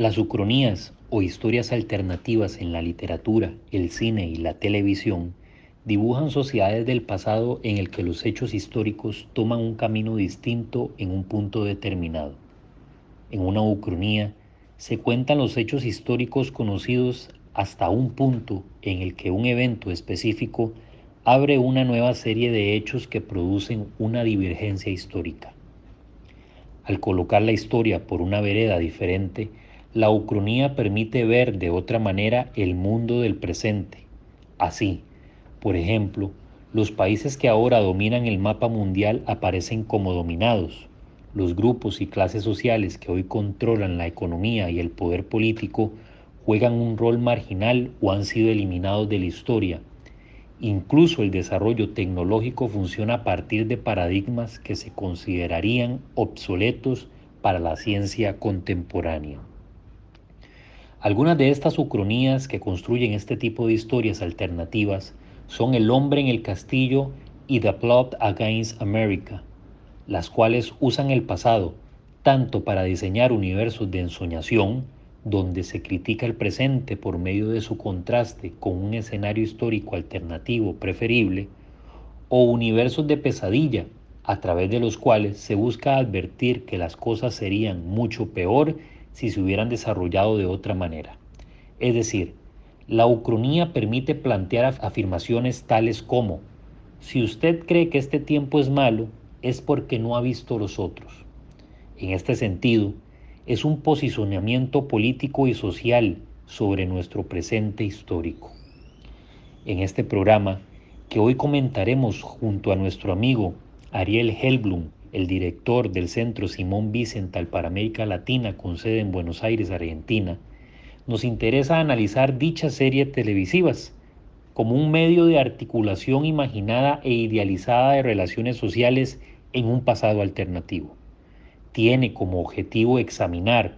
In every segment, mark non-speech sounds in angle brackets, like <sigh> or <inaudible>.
Las ucronías o historias alternativas en la literatura, el cine y la televisión dibujan sociedades del pasado en el que los hechos históricos toman un camino distinto en un punto determinado. En una ucronía se cuentan los hechos históricos conocidos hasta un punto en el que un evento específico abre una nueva serie de hechos que producen una divergencia histórica. Al colocar la historia por una vereda diferente, la ucronía permite ver de otra manera el mundo del presente. Así, por ejemplo, los países que ahora dominan el mapa mundial aparecen como dominados. Los grupos y clases sociales que hoy controlan la economía y el poder político juegan un rol marginal o han sido eliminados de la historia. Incluso el desarrollo tecnológico funciona a partir de paradigmas que se considerarían obsoletos para la ciencia contemporánea. Algunas de estas ucronías que construyen este tipo de historias alternativas son El hombre en el castillo y The Plot Against America, las cuales usan el pasado tanto para diseñar universos de ensoñación, donde se critica el presente por medio de su contraste con un escenario histórico alternativo preferible, o universos de pesadilla, a través de los cuales se busca advertir que las cosas serían mucho peor si se hubieran desarrollado de otra manera. Es decir, la ucronía permite plantear afirmaciones tales como, si usted cree que este tiempo es malo, es porque no ha visto los otros. En este sentido, es un posicionamiento político y social sobre nuestro presente histórico. En este programa, que hoy comentaremos junto a nuestro amigo Ariel Helblum, el director del Centro Simón Vicental para América Latina con sede en Buenos Aires, Argentina, nos interesa analizar dichas series televisivas como un medio de articulación imaginada e idealizada de relaciones sociales en un pasado alternativo. Tiene como objetivo examinar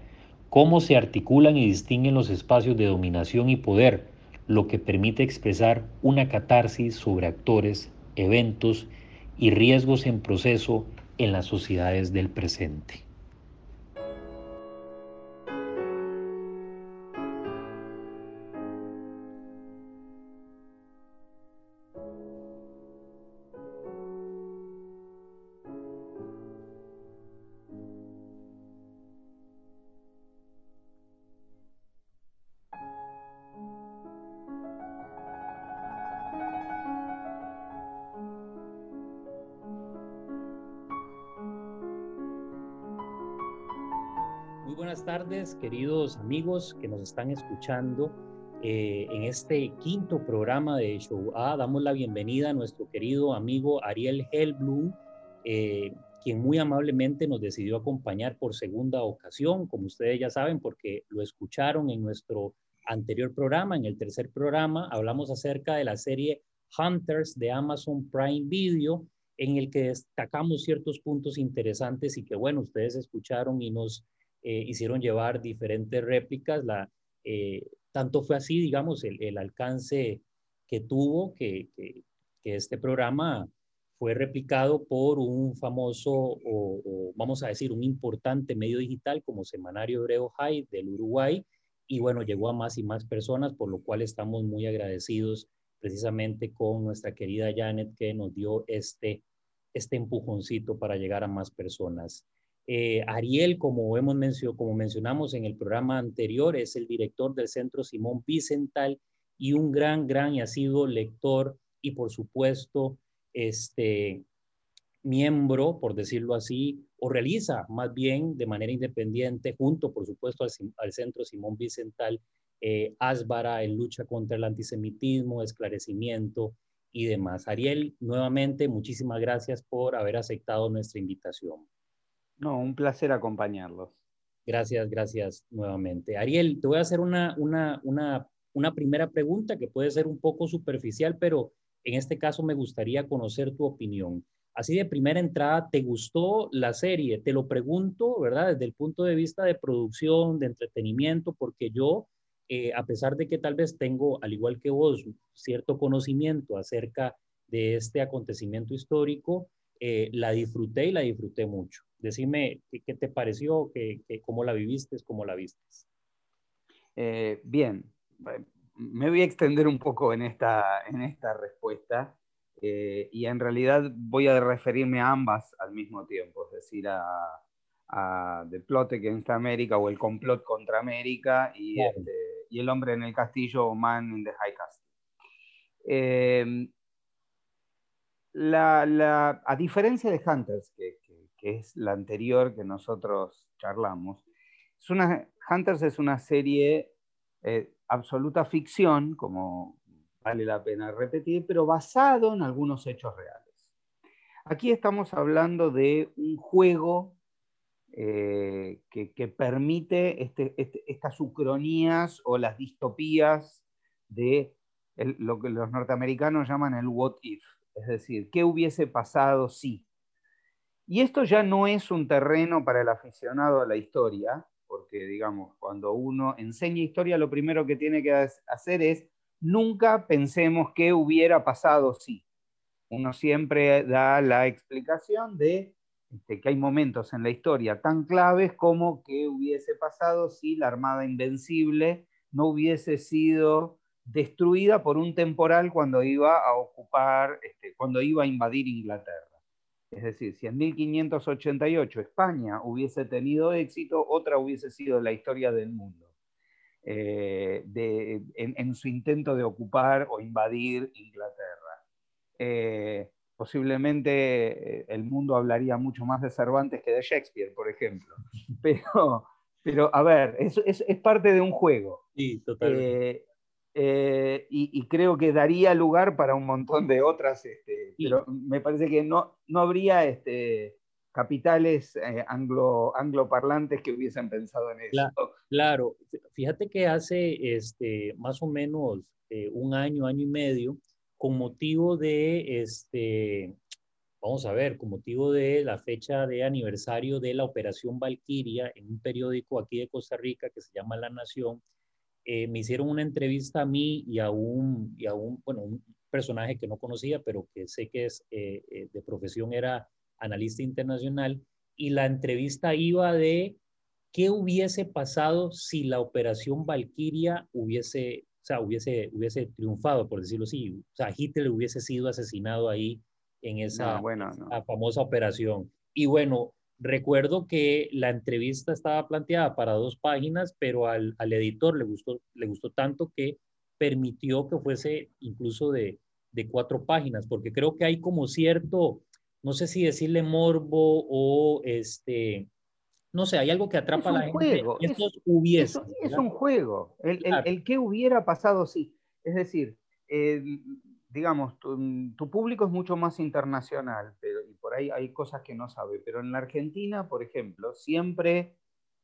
cómo se articulan y distinguen los espacios de dominación y poder, lo que permite expresar una catarsis sobre actores, eventos y riesgos en proceso en las sociedades del presente. Buenas tardes, queridos amigos que nos están escuchando. Eh, en este quinto programa de Show A, damos la bienvenida a nuestro querido amigo Ariel Hellblum, eh, quien muy amablemente nos decidió acompañar por segunda ocasión, como ustedes ya saben, porque lo escucharon en nuestro anterior programa, en el tercer programa, hablamos acerca de la serie Hunters de Amazon Prime Video, en el que destacamos ciertos puntos interesantes y que, bueno, ustedes escucharon y nos eh, hicieron llevar diferentes réplicas. Eh, tanto fue así, digamos, el, alcance que tuvo que, que, este programa fue replicado por un famoso, o, vamos a decir, un importante medio digital como Semanario Hebreo High del Uruguay, y bueno, llegó a más y más personas, por lo cual estamos muy agradecidos precisamente con nuestra querida Janet que nos dio este, este empujoncito para llegar a más personas. Eh, Ariel, como, hemos como mencionamos en el programa anterior, es el director del Centro Simón Vicental y un gran, gran y ha sido lector y por supuesto, este miembro, por decirlo así, o realiza más bien de manera independiente, junto por supuesto al, Centro Simón Vicental, eh, en lucha contra el antisemitismo, esclarecimiento y demás. Ariel, nuevamente, muchísimas gracias por haber aceptado nuestra invitación. No, un placer acompañarlos. Gracias, gracias nuevamente. Ariel, te voy a hacer una, una, una, una primera pregunta que puede ser un poco superficial, pero en este caso me gustaría conocer tu opinión. Así de primera entrada, ¿te gustó la serie? Te lo pregunto, ¿verdad? Desde el punto de vista de producción, de entretenimiento, porque yo, eh, a pesar de que tal vez tengo, al igual que vos, cierto conocimiento acerca de este acontecimiento histórico, eh, la disfruté y la disfruté mucho. Decime qué, te pareció, qué, cómo la viviste, cómo la viste. bien, me voy a extender un poco en esta, en esta respuesta y en realidad voy a referirme a ambas al mismo tiempo, es decir, a, a The Plot Against America o El Complot contra América y, este, y El Hombre en el Castillo o Man in the High Castle. Eh, a diferencia de Hunters, que, es la anterior que nosotros charlamos, Hunters es una serie eh, absoluta ficción, como vale la pena repetir, pero basado en algunos hechos reales. Aquí estamos hablando de un juego eh, que, permite este, este, estas ucronías o las distopías de lo que los norteamericanos llaman el what if, es decir, ¿qué hubiese pasado si? Y esto ya no es un terreno para el aficionado a la historia, porque digamos, cuando uno enseña historia, lo primero que tiene que hacer es nunca pensemos qué hubiera pasado si. Uno siempre da la explicación de este, que hay momentos en la historia tan claves como qué hubiese pasado si la Armada Invencible no hubiese sido destruida por un temporal cuando iba a ocupar, este, cuando iba a invadir Inglaterra. Es decir, si en 1588 España hubiese tenido éxito, otra hubiese sido la historia del mundo, eh, en, su intento de ocupar o invadir Inglaterra. Eh, posiblemente eh, el mundo hablaría mucho más de Cervantes que de Shakespeare, por ejemplo. <laughs> Pero, pero a ver, es, es, es parte de un juego. Sí, totalmente. Eh, eh, y, creo que daría lugar para un montón de otras, este, pero me parece que no, no habría este, capitales anglo, angloparlantes que hubiesen pensado en eso. Claro, fíjate que hace este, más o menos un año, año y medio, con motivo de, este, vamos a ver, con motivo de la fecha de aniversario de la Operación Valquiria en un periódico aquí de Costa Rica que se llama La Nación, eh, me hicieron una entrevista a mí y a un, y a un, bueno, un personaje que no conocía, pero que sé que es eh, eh, de profesión era analista internacional, y la entrevista iba de qué hubiese pasado si la Operación Valquiria hubiese o sea, hubiese, hubiese triunfado, por decirlo así. O sea, Hitler hubiese sido asesinado ahí en esa, famosa operación. Y bueno, recuerdo que la entrevista estaba planteada para dos páginas, pero al, al, editor le gustó, le gustó tanto que permitió que fuese incluso de, de cuatro páginas, porque creo que hay como cierto, no sé si decirle morbo o este, no sé, hay algo que atrapa a la juego, gente. Es, hubiese, es, un juego. El, el, que hubiera pasado, sí. Es decir, digamos, tu, público es mucho más internacional, por ahí hay cosas que no sabe. Pero en la Argentina, por ejemplo, siempre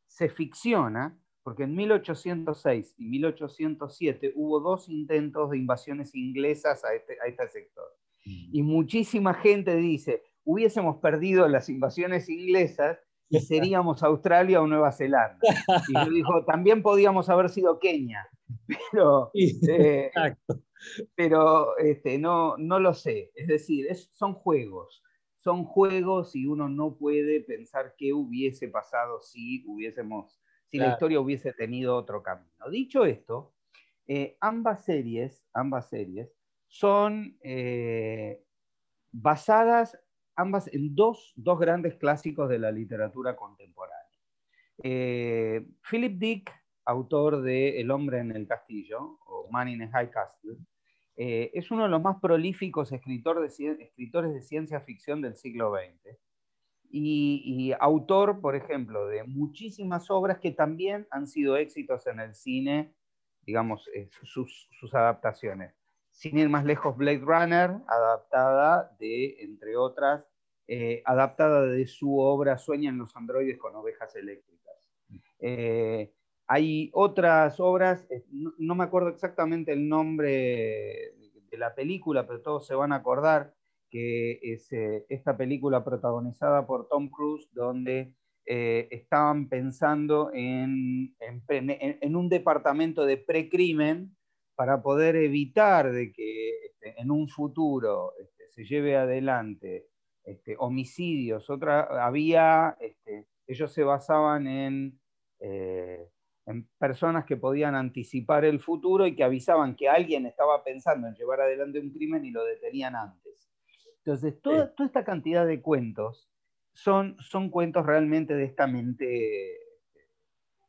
se ficciona, porque en 1806 y 1807 hubo dos intentos de invasiones inglesas a este, a este sector. Mm. Y muchísima gente dice, hubiésemos perdido las invasiones inglesas y <laughs> seríamos Australia o Nueva Zelanda. Y yo dijo, también podíamos haber sido Kenia, <laughs> pero, eh, pero este, no, no lo sé. Es decir, son juegos, son juegos y uno no puede pensar qué hubiese pasado si hubiésemos, si la historia hubiese tenido otro camino. Dicho esto, eh, ambas series, ambas series son eh, basadas ambas en dos, grandes clásicos de la literatura contemporánea. Eh, Philip Dick, autor de El hombre en el castillo, o Man in a High Castle, eh, es uno de los más prolíficos escritores de ciencia ficción del siglo XX. Y, autor, por ejemplo, de muchísimas obras que también han sido éxitos en el cine, digamos, eh, sus, adaptaciones sin ir más lejos, Blade Runner, adaptada de, entre otras, eh, adaptada de su obra Sueñan los androides con ovejas eléctricas. Hay otras obras, eh, no, me acuerdo exactamente el nombre de la película, pero todos se van a acordar que es esta película protagonizada por Tom Cruise, donde estaban pensando en, en, un departamento de precrimen para poder evitar de que este, en un futuro este, se lleve adelante este, homicidios. Otra, había, ellos se basaban en, eh, personas que podían anticipar el futuro y que avisaban que alguien estaba pensando en llevar adelante un crimen y lo detenían antes. Entonces, toda, esta cantidad de cuentos son, son cuentos realmente de esta mente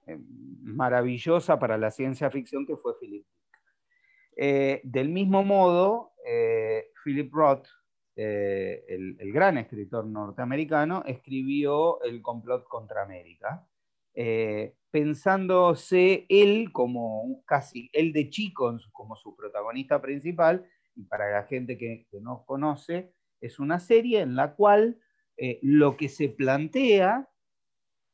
eh, maravillosa para la ciencia ficción que fue Philip Dick. Eh, del mismo modo, eh, Philip Roth, el, el, gran escritor norteamericano, escribió El complot contra América, pensándose él como casi, él de chico como su protagonista principal, y para la gente que, no conoce, es una serie en la cual eh, lo que se plantea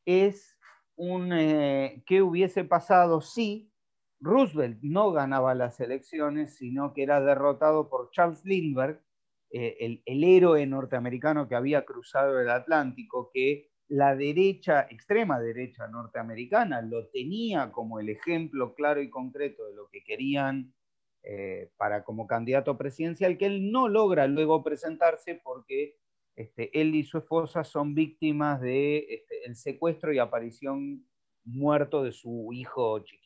es un, eh, qué hubiese pasado si Roosevelt no ganaba las elecciones, sino que era derrotado por Charles Lindbergh, eh, el, el, héroe norteamericano que había cruzado el Atlántico, que la derecha, extrema derecha norteamericana, lo tenía como el ejemplo claro y concreto de lo que querían eh, para como candidato presidencial, que él no logra luego presentarse porque este, él y su esposa son víctimas del de, este, el secuestro y aparición muerto de su hijo chiquito.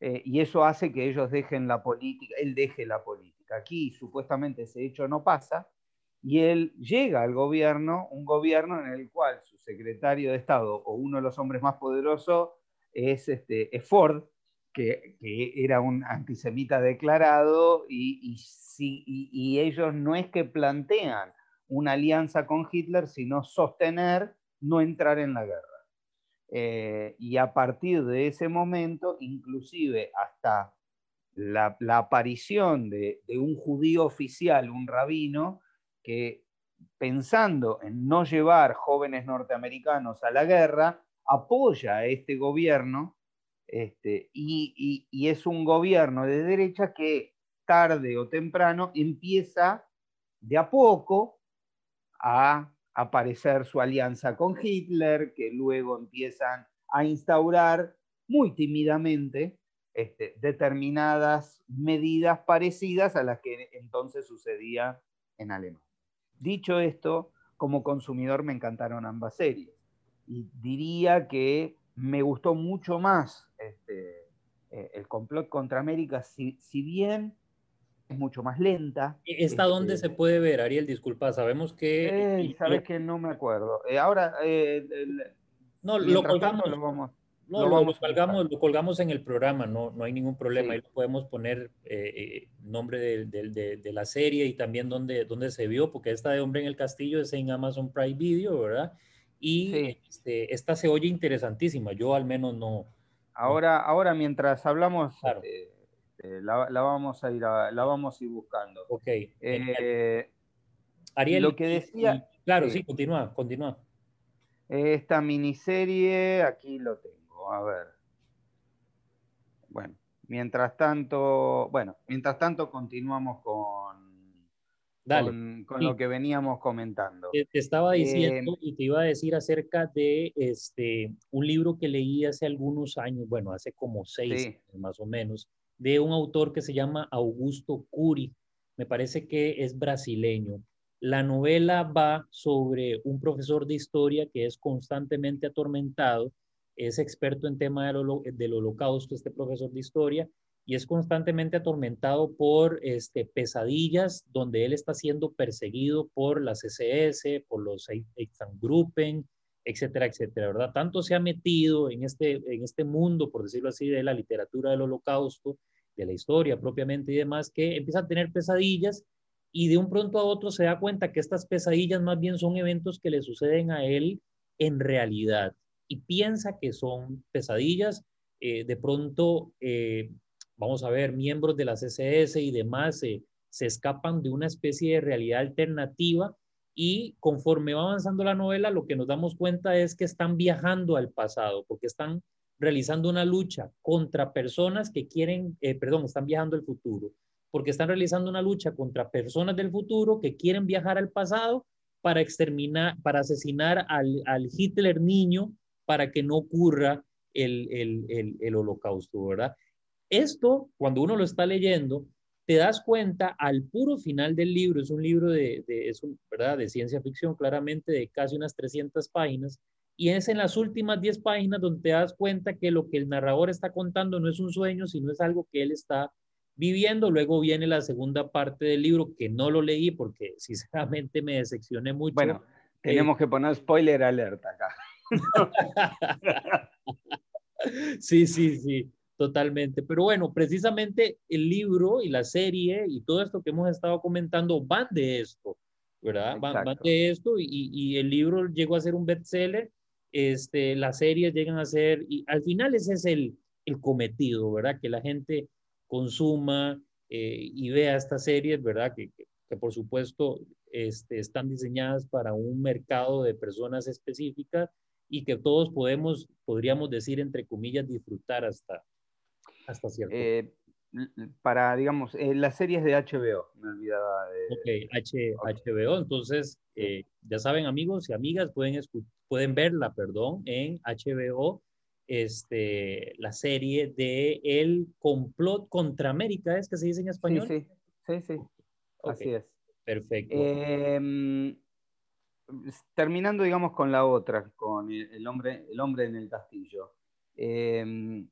Eh, y eso hace que ellos dejen la política, él deje la política. Aquí supuestamente ese hecho no pasa, y él llega al gobierno, un gobierno en el cual su secretario de Estado o uno de los hombres más poderosos es, este, Ford, que, era un antisemita declarado, y, y, ellos no es que plantean una alianza con Hitler, sino sostener no entrar en la guerra. Eh, y a partir de ese momento, inclusive hasta la, aparición de, un judío oficial, un rabino, que pensando en no llevar jóvenes norteamericanos a la guerra, apoya a este gobierno este, y, es un gobierno de derecha que tarde o temprano empieza de a poco a aparecer su alianza con Hitler, que luego empiezan a instaurar muy tímidamente este, determinadas medidas parecidas a las que entonces sucedía en Alemania. Dicho esto, como consumidor me encantaron ambas series. Y diría que me gustó mucho más este, eh, el complot contra América, si, bien es mucho más lenta. ¿Esta este, dónde se puede ver, Ariel? Disculpa, sabemos que... Sabes que no me acuerdo. Eh, ahora, eh, no, lo colgamos. Lo vamos, no, lo, colgamos, lo, colgamos, en el programa, no, no hay ningún problema. Ahí podemos poner eh, eh nombre de, de, de, la serie y también dónde, dónde se vio, porque esta de Hombre en el Castillo es en Amazon Prime Video, ¿verdad? Y este, esta se oye interesantísima, yo al menos no. Ahora, ahora mientras hablamos, eh, eh, la, la, vamos a ir la vamos a ir buscando. Ok. Ariel, lo que decía. claro, sí, continúa, continúa. Esta miniserie, aquí lo tengo a ver. Bueno, mientras tanto, bueno, mientras tanto continuamos con, con, lo que veníamos comentando. Te, estaba diciendo eh, y te iba a decir acerca de este, un libro que leí hace algunos años, bueno, hace como seis más o menos, de un autor que se llama Augusto Curi. Me parece que es brasileño. La novela va sobre un profesor de historia que es constantemente atormentado es experto en tema del, holocausto, este profesor de historia, y es constantemente atormentado por este, pesadillas donde él está siendo perseguido por las SS, por los Gruppen, etcétera, etcétera, ¿verdad? Tanto se ha metido en este, en este mundo, por decirlo así, de la literatura del holocausto, de la historia propiamente y demás, que empieza a tener pesadillas y de un pronto a otro se da cuenta que estas pesadillas más bien son eventos que le suceden a él en realidad y piensa que son pesadillas. Eh, de pronto, eh, vamos a ver, miembros de las SS y demás se escapan de una especie de realidad alternativa y conforme va avanzando la novela, lo que nos damos cuenta es que están viajando al pasado, porque están realizando una lucha contra personas que quieren, eh, perdón, están viajando al futuro, porque están realizando una lucha contra personas del futuro que quieren viajar al pasado para exterminar, para asesinar al, al Hitler niño para que no ocurra el, holocausto, ¿verdad? Esto, cuando uno lo está leyendo, te das cuenta al puro final del libro, es un libro de, ¿verdad? de ciencia ficción, claramente de casi unas 300 páginas, y es en las últimas 10 páginas donde te das cuenta que lo que el narrador está contando no es un sueño, sino es algo que él está viviendo. Luego viene la segunda parte del libro, que no lo leí porque <laughs> sinceramente me decepcioné mucho. Bueno, tenemos eh, que poner spoiler alerta acá. Sí, sí, sí, totalmente. Pero bueno, precisamente el libro y la serie y todo esto que hemos estado comentando van de esto, ¿verdad? Van, de esto y, y, el libro llegó a ser un bestseller este, las series llegan a ser, y al final ese es el, el cometido, ¿verdad? Que la gente consuma eh, y vea estas series, ¿verdad? Que, que, por supuesto este, están diseñadas para un mercado de personas específicas y que todos podemos, podríamos decir, entre comillas, disfrutar hasta, hasta cierto eh, para, digamos, eh, las series de HBO, me olvidaba de... Ok, H, HBO, entonces, ya saben amigos y amigas, pueden pueden verla, perdón, en HBO, este, la serie de El complot contra América, ¿es que se dice en español? Sí, sí, sí, así es. Perfecto. Em, terminando, digamos, con la otra, con el, hombre, el hombre en el castillo. Em,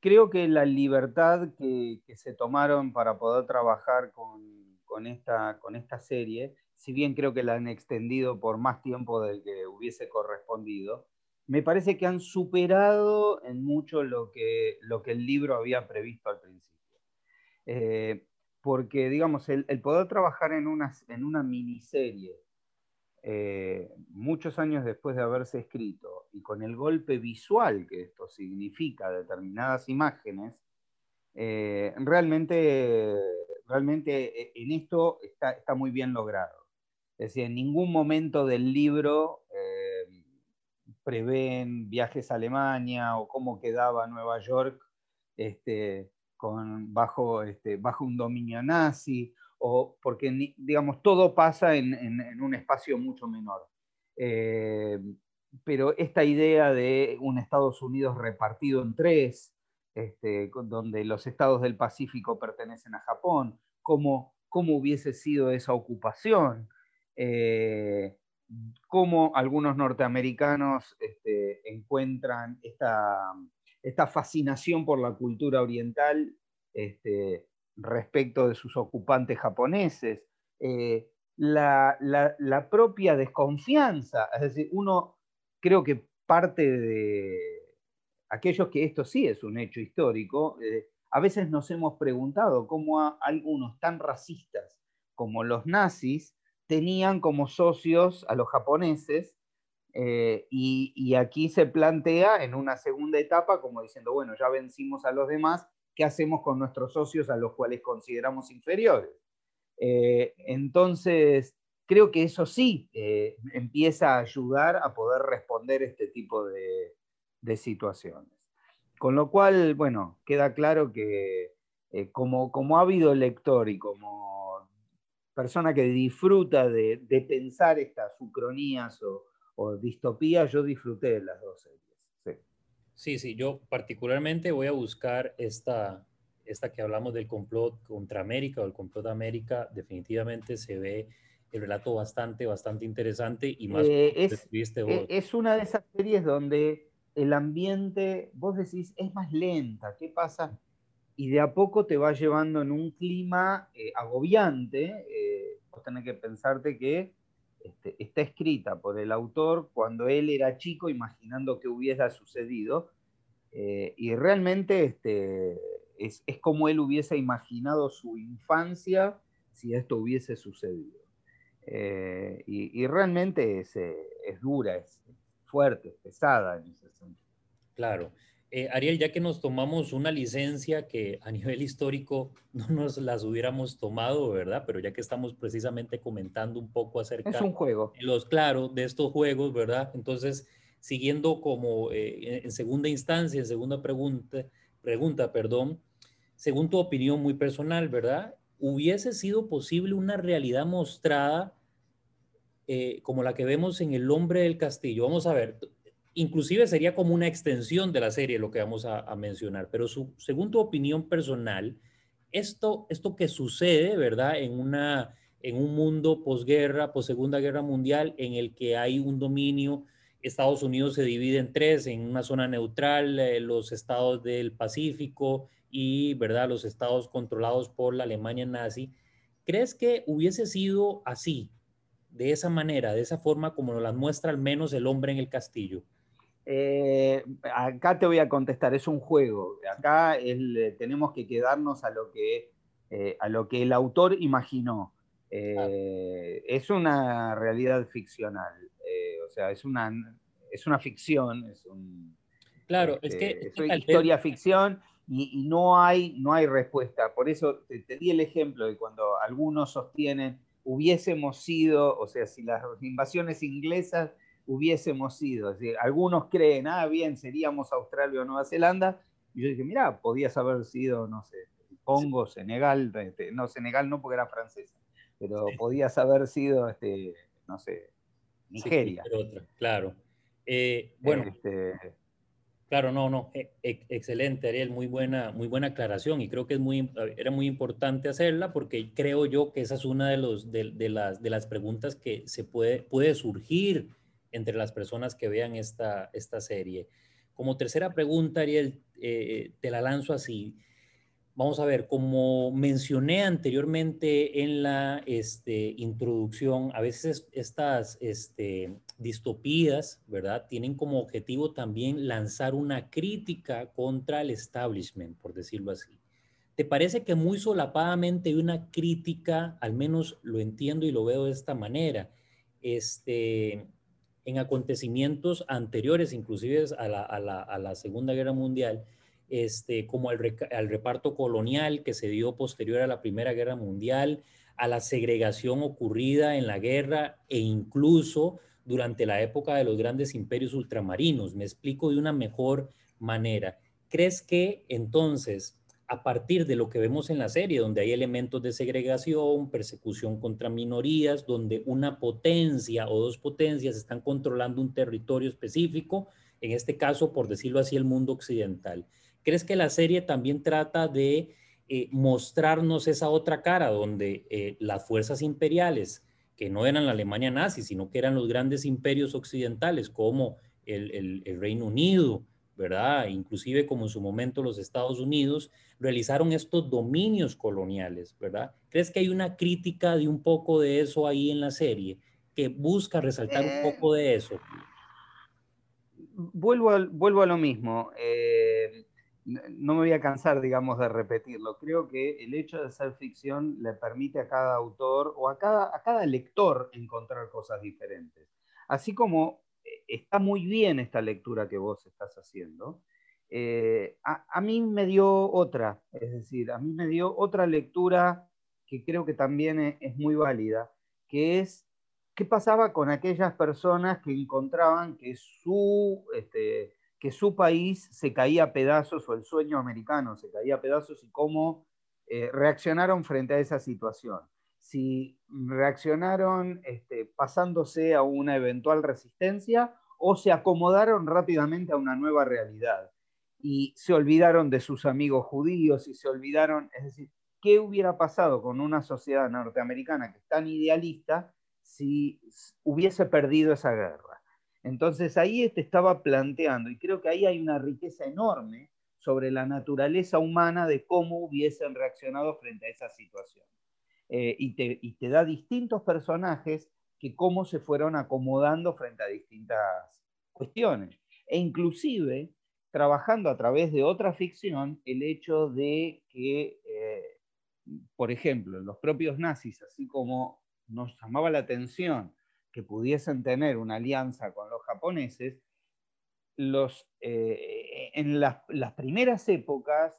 creo que la libertad que, se tomaron para poder trabajar con, esta, con esta serie si bien creo que la han extendido por más tiempo del que hubiese correspondido, me parece que han superado en mucho lo que, lo que el libro había previsto al principio. Eh, porque, digamos, el, poder trabajar en una, en una miniserie eh, muchos años después de haberse escrito y con el golpe visual que esto significa, determinadas imágenes, eh, realmente, realmente en esto está, está muy bien logrado. Es decir, en ningún momento del libro eh, prevén viajes a Alemania o cómo quedaba Nueva York este, con, bajo, este, bajo un dominio nazi, o porque, digamos, todo pasa en, un espacio mucho menor. Eh, pero esta idea de un Estados Unidos repartido en tres, este, donde los estados del Pacífico pertenecen a Japón, cómo, cómo hubiese sido esa ocupación, eh, cómo algunos norteamericanos este, encuentran esta, esta, fascinación por la cultura oriental este, respecto de sus ocupantes japoneses, eh, la, propia desconfianza, es decir, uno creo que parte de aquellos que esto sí es un hecho histórico, eh, a veces nos hemos preguntado cómo algunos tan racistas como los nazis tenían como socios a los japoneses eh, y, aquí se plantea en una segunda etapa como diciendo, bueno, ya vencimos a los demás, ¿qué hacemos con nuestros socios a los cuales consideramos inferiores? Eh, entonces, creo que eso sí eh, empieza a ayudar a poder responder este tipo de, situaciones. Con lo cual, bueno, queda claro que como, como ha habido lector y como persona que disfruta de, pensar estas ucronías o, distopías, yo disfruté de las dos series. Sí. sí, yo particularmente voy a buscar esta, esta que hablamos del complot contra América o el complot de América, definitivamente se ve el relato bastante, bastante interesante y más eh, es, e, es una de esas series donde el ambiente, vos decís, es más lenta. ¿Qué pasa? y de a poco te va llevando en un clima eh, agobiante. Eh, vos tenés que pensarte que este, está escrita por el autor cuando él era chico, imaginando que hubiera sucedido, eh, y realmente este, es, como él hubiese imaginado su infancia si esto hubiese sucedido. Y, realmente es, es dura, es fuerte, es pesada ese sentido. Claro. Eh, Ariel, ya que nos tomamos una licencia que a nivel histórico <laughs> no nos las hubiéramos tomado, ¿verdad? Pero ya que estamos precisamente comentando un poco acerca es un juego. de los claros de estos juegos, ¿verdad? Entonces, siguiendo como eh, en segunda instancia, en segunda pregunta, pregunta, perdón, según tu opinión muy personal, ¿verdad? ¿Hubiese sido posible una realidad mostrada eh, como la que vemos en El hombre del castillo? Vamos a ver, inclusive sería como una extensión de la serie lo que vamos a, mencionar, pero según tu opinión personal, esto, esto que sucede, ¿verdad? En, una, en un mundo posguerra, segunda guerra mundial, en el que hay un dominio Estados Unidos se divide en tres, en una zona neutral, eh, los estados del Pacífico y, ¿verdad?, los estados controlados por la Alemania nazi. ¿Crees que hubiese sido así, de esa manera, de esa forma como nos la muestra al menos el hombre en el castillo? Eh, acá te voy a contestar, es un juego. Acá eh, tenemos que quedarnos a lo que, eh, a lo que el autor imaginó. Es una realidad ficcional, o sea, es una, es una ficción, es un... Claro, es que... Este, es una historia ficción y, no, hay, no hay respuesta. Por eso te di el ejemplo de cuando algunos sostienen hubiésemos sido, o sea, si las invasiones inglesas hubiésemos sido. Es decir, algunos creen, ah, bien, seríamos Australia o Nueva Zelanda. Y yo dije, mira, podías haber sido, no sé, Congo, Senegal, este, no, Senegal no porque era francesa, pero podías haber sido, este, no sé, Nigeria. claro. Eh, bueno, este, Claro, no, no, e, e, excelente, Ariel, muy buena, muy buena aclaración y creo que es muy, era muy importante hacerla porque creo yo que esa es una de, los, de, las, de las preguntas que se puede, puede surgir entre las personas que vean esta, esta serie. Como tercera pregunta, Ariel, eh, te la lanzo así. Vamos a ver, como mencioné anteriormente en la este, introducción, a veces estas este, distopías, ¿verdad? Tienen como objetivo también lanzar una crítica contra el establishment, por decirlo así. ¿Te parece que muy solapadamente hay una crítica, al menos lo entiendo y lo veo de esta manera, este, en acontecimientos anteriores, inclusive a la, Segunda Guerra Mundial, este, como al, al reparto colonial que se dio posterior a la Primera Guerra Mundial, a la segregación ocurrida en la guerra e incluso durante la época de los grandes imperios ultramarinos. Me explico de una mejor manera. ¿Crees que entonces, a partir de lo que vemos en la serie, donde hay elementos de segregación, persecución contra minorías, donde una potencia o dos potencias están controlando un territorio específico, en este caso, por decirlo así, el mundo occidental, ¿crees que la serie también trata de eh, mostrarnos esa otra cara donde eh, las fuerzas imperiales que no eran la Alemania nazi, sino que eran los grandes imperios occidentales como el, Reino Unido, ¿verdad? Inclusive como en su momento los Estados Unidos, realizaron estos dominios coloniales, ¿verdad? ¿Crees que hay una crítica de un poco de eso ahí en la serie que busca resaltar un eh, poco de eso? Vuelvo, vuelvo a lo mismo. Eh, no me voy a cansar, digamos, de repetirlo. Creo que el hecho de ser ficción le permite a cada autor o a cada, a cada lector encontrar cosas diferentes. Así como está muy bien esta lectura que vos estás haciendo, eh, a, mí me dio otra, es decir, a mí me dio otra lectura que creo que también es, es muy válida, que es qué pasaba con aquellas personas que encontraban que su... Este, que su país se caía a pedazos o el sueño americano se caía a pedazos y cómo eh, reaccionaron frente a esa situación. Si reaccionaron este, pasándose a una eventual resistencia o se acomodaron rápidamente a una nueva realidad y se olvidaron de sus amigos judíos y se olvidaron, es decir, ¿qué hubiera pasado con una sociedad norteamericana que es tan idealista si hubiese perdido esa guerra? Entonces ahí te estaba planteando, y creo que ahí hay una riqueza enorme sobre la naturaleza humana de cómo hubiesen reaccionado frente a esa situación. Eh, y, te, da distintos personajes que cómo se fueron acomodando frente a distintas cuestiones. E inclusive, trabajando a través de otra ficción, el hecho de que, eh, por ejemplo, los propios nazis, así como nos llamaba la atención que pudiesen tener una alianza con los japoneses, los, eh, en las, primeras épocas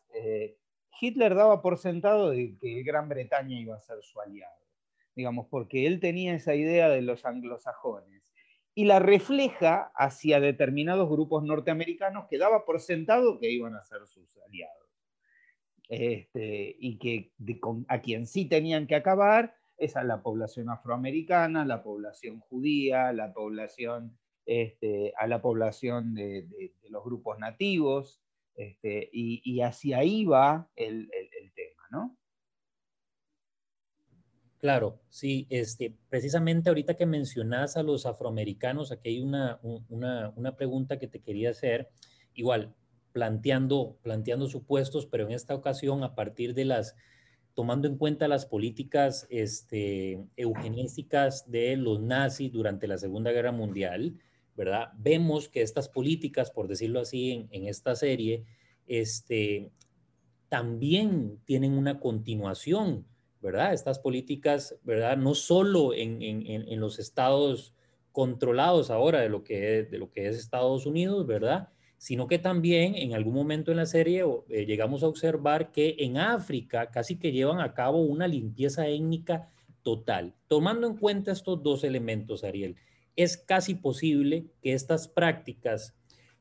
Hitler daba por sentado de que Gran Bretaña iba a ser su aliado, digamos, porque él tenía esa idea de los anglosajones y la refleja hacia determinados grupos norteamericanos que daba por sentado que iban a ser sus aliados. Este, y que a quien sí tenían que acabar es a la población afroamericana, la población judía, la población, este, a la población de, los grupos nativos, este, y, hacia ahí va el, tema, ¿no? Claro, sí, este, precisamente ahorita que mencionas a los afroamericanos, aquí hay una, una, pregunta que te quería hacer, igual, planteando, planteando supuestos, pero en esta ocasión a partir de las, tomando en cuenta las políticas este, eugenésicas de los nazis durante la Segunda Guerra Mundial, ¿verdad? Vemos que estas políticas, por decirlo así, en, en esta serie, este, también tienen una continuación ¿verdad? Estas políticas, ¿verdad? No solo en, en, los estados controlados ahora de lo, que es, de lo que es Estados Unidos, ¿verdad? Sino que también en algún momento en la serie eh, llegamos a observar que en África casi que llevan a cabo una limpieza étnica total. Tomando en cuenta estos dos elementos, Ariel, es casi posible que estas prácticas,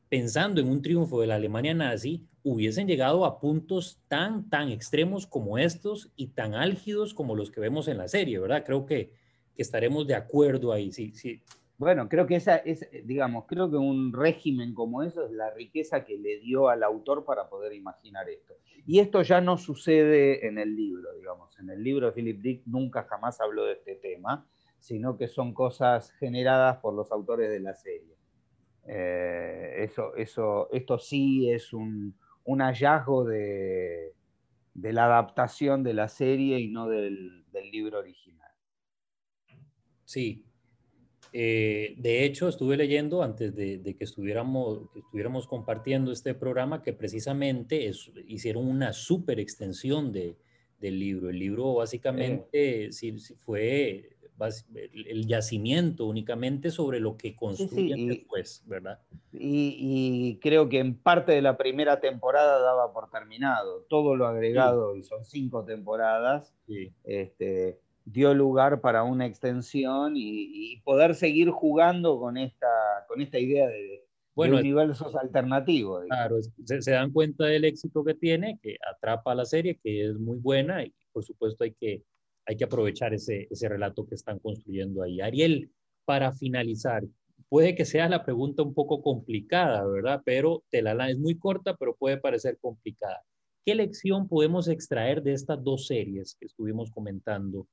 pensando en un triunfo de la Alemania nazi, hubiesen llegado a puntos tan, tan extremos como estos y tan álgidos como los que vemos en la serie, ¿verdad? Creo que, que estaremos de acuerdo ahí, sí, sí. Bueno, creo que esa es, digamos, creo que un régimen como eso es la riqueza que le dio al autor para poder imaginar esto. Y esto ya no sucede en el libro, digamos. En el libro de Philip Dick nunca jamás habló de este tema, sino que son cosas generadas por los autores de la serie. Eh, eso, eso, esto sí es un, un hallazgo de, la adaptación de la serie y no del, libro original. Sí. Eh, de hecho, estuve leyendo antes de, que, estuviéramos, estuviéramos compartiendo este programa que precisamente hicieron una super extensión del libro. El libro básicamente sí, fue el yacimiento únicamente sobre lo que construyen después, ¿verdad? Y, creo que en parte de la primera temporada daba por terminado. Todo lo agregado, y son cinco temporadas, este, dio lugar para una extensión y, poder seguir jugando con esta, con esta idea de, universos alternativos. Claro, se, se, dan cuenta del éxito que tiene, que atrapa a la serie, que es muy buena y por supuesto hay que hay que aprovechar ese, ese relato que están construyendo ahí. Ariel, para finalizar, puede que sea la pregunta un poco complicada, ¿verdad? Pero te es muy corta, pero puede parecer complicada. ¿Qué lección podemos extraer de estas dos series que estuvimos comentando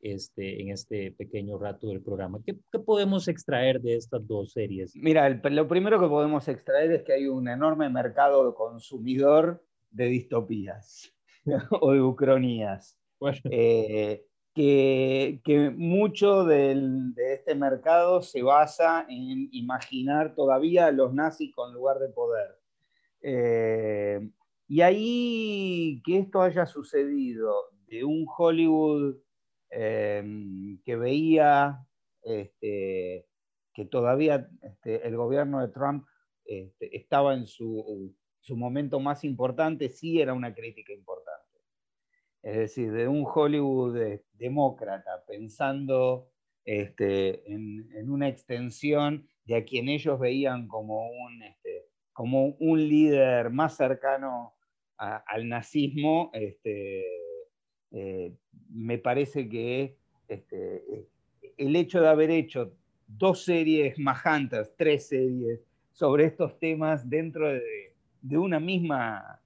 este, en este pequeño rato del programa? ¿Qué, qué podemos extraer de estas dos series? Mira, lo primero que podemos extraer es que hay un enorme mercado consumidor de distopías <laughs> o de ucronías. Eh, que, mucho de este mercado se basa en imaginar todavía a los nazis con lugar de poder. Eh, y ahí que esto haya sucedido de un Hollywood em, que veía este, que todavía este, el gobierno de Trump este, estaba en su, su momento más importante, sí era una crítica importante es decir, de un Hollywood demócrata, pensando este, en, una extensión de a quien ellos veían como un, este, como un líder más cercano al nazismo, este, eh, me parece que el hecho de haber hecho dos series majantas, tres series sobre estos temas dentro de, una, misma,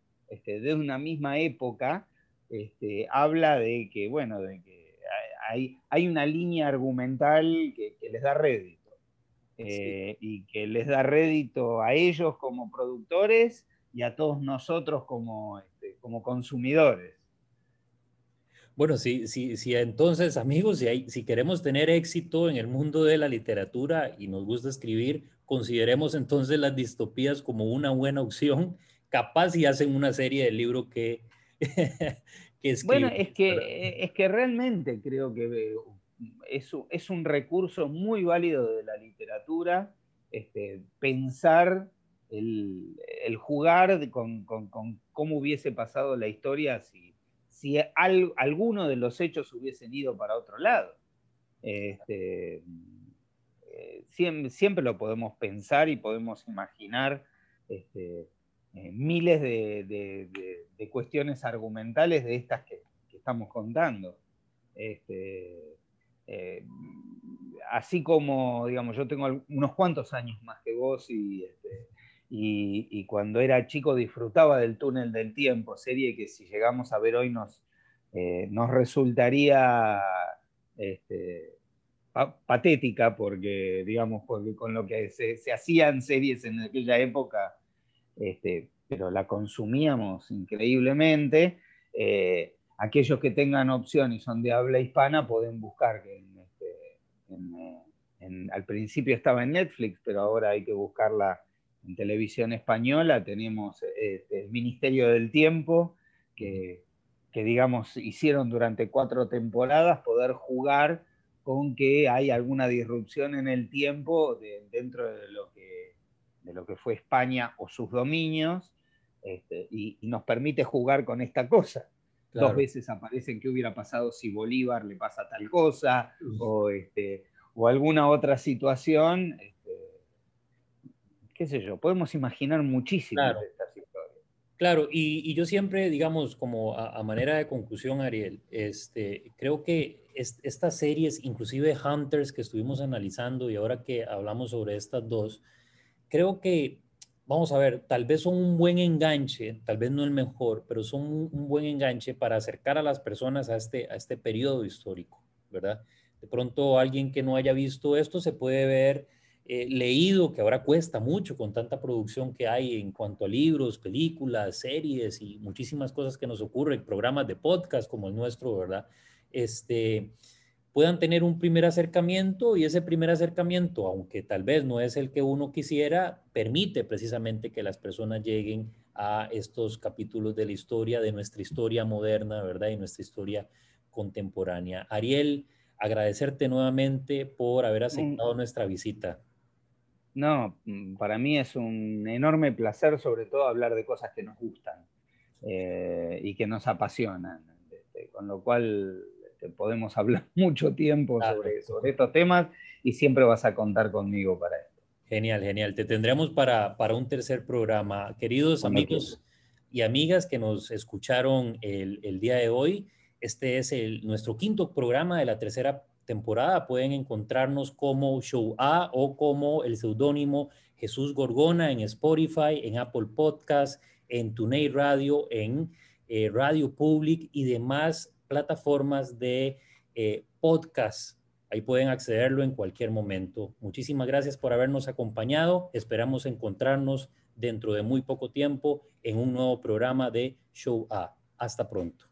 de una misma época, este, habla de que, bueno, de que hay, hay una línea argumental que, les da rédito. Eh, y que les da rédito a ellos como productores y a todos nosotros como, este, como consumidores. Bueno, sí, sí, sí, entonces amigos, si, si queremos tener éxito en el mundo de la literatura y nos gusta escribir, consideremos entonces las distopías como una buena opción, capaz si hacen una serie de libro que <laughs> bueno, es que, es que realmente creo que es, es un recurso muy válido de la literatura este, pensar el, jugar con, cómo hubiese pasado la historia si, si alguno de los hechos hubiesen ido para otro lado. Este, eh, siempre, lo podemos pensar y podemos imaginar este, eh, miles de, cuestiones argumentales de estas que, estamos contando. Este, eh, así como, digamos, yo tengo unos cuantos años más que vos este, y, y, cuando era chico disfrutaba del túnel del tiempo, serie que si llegamos a ver hoy nos, eh, nos resultaría este, patética porque, digamos, porque con lo que se, hacían series en aquella época, este, pero la consumíamos increíblemente. Eh, aquellos que tengan opción y son de habla hispana pueden buscar que este, al principio estaba en Netflix, pero ahora hay que buscarla en televisión española. Tenemos este, el Ministerio del Tiempo, que, que, digamos hicieron durante cuatro temporadas poder jugar con que hay alguna disrupción en el tiempo dentro de lo, que, de lo que fue España o sus dominios, este, y, nos permite jugar con esta cosa. Dos veces aparecen qué hubiera pasado si Bolívar le pasa tal cosa, o, este, o alguna otra situación. Este, qué sé yo, podemos imaginar muchísimo de estas historias. Claro, y, yo siempre, digamos, como a, manera de conclusión, Ariel, este, creo que estas series, inclusive Hunters que estuvimos analizando y ahora que hablamos sobre estas dos, creo que, vamos a ver, tal vez son un buen enganche, tal vez no el mejor, pero son un, buen enganche para acercar a las personas a este, a este periodo histórico, ¿verdad? De pronto alguien que no haya visto esto se puede ver eh, leído, que ahora cuesta mucho con tanta producción que hay en cuanto a libros, películas, series y muchísimas cosas que nos ocurren, programas de podcast como el nuestro, ¿verdad? este, puedan tener un primer acercamiento y ese primer acercamiento, aunque tal vez no es el que uno quisiera, permite precisamente que las personas lleguen a estos capítulos de la historia, de nuestra historia moderna, ¿verdad? Y nuestra historia contemporánea. Ariel, agradecerte nuevamente por haber aceptado nuestra visita. No, mm, para mí es un enorme placer, sobre todo hablar de cosas que nos gustan eh, y que nos apasionan. Este, con lo cual este, podemos hablar <laughs> mucho tiempo sobre, sobre estos temas y siempre vas a contar conmigo para esto. Genial, genial. Te tendremos para, para un tercer programa. Queridos amigos y amigas que nos escucharon el, el día de hoy, este es el, nuestro quinto programa de la tercera temporada. Pueden encontrarnos como Show A o como el seudónimo Jesús Gorgona en Spotify, en Apple Podcast, en TuneIn Radio, en eh, Radio Public y demás plataformas de eh, podcast. Ahí pueden accederlo en cualquier momento. Muchísimas gracias por habernos acompañado. Esperamos encontrarnos dentro de muy poco tiempo en un nuevo programa de Show A. Hasta pronto.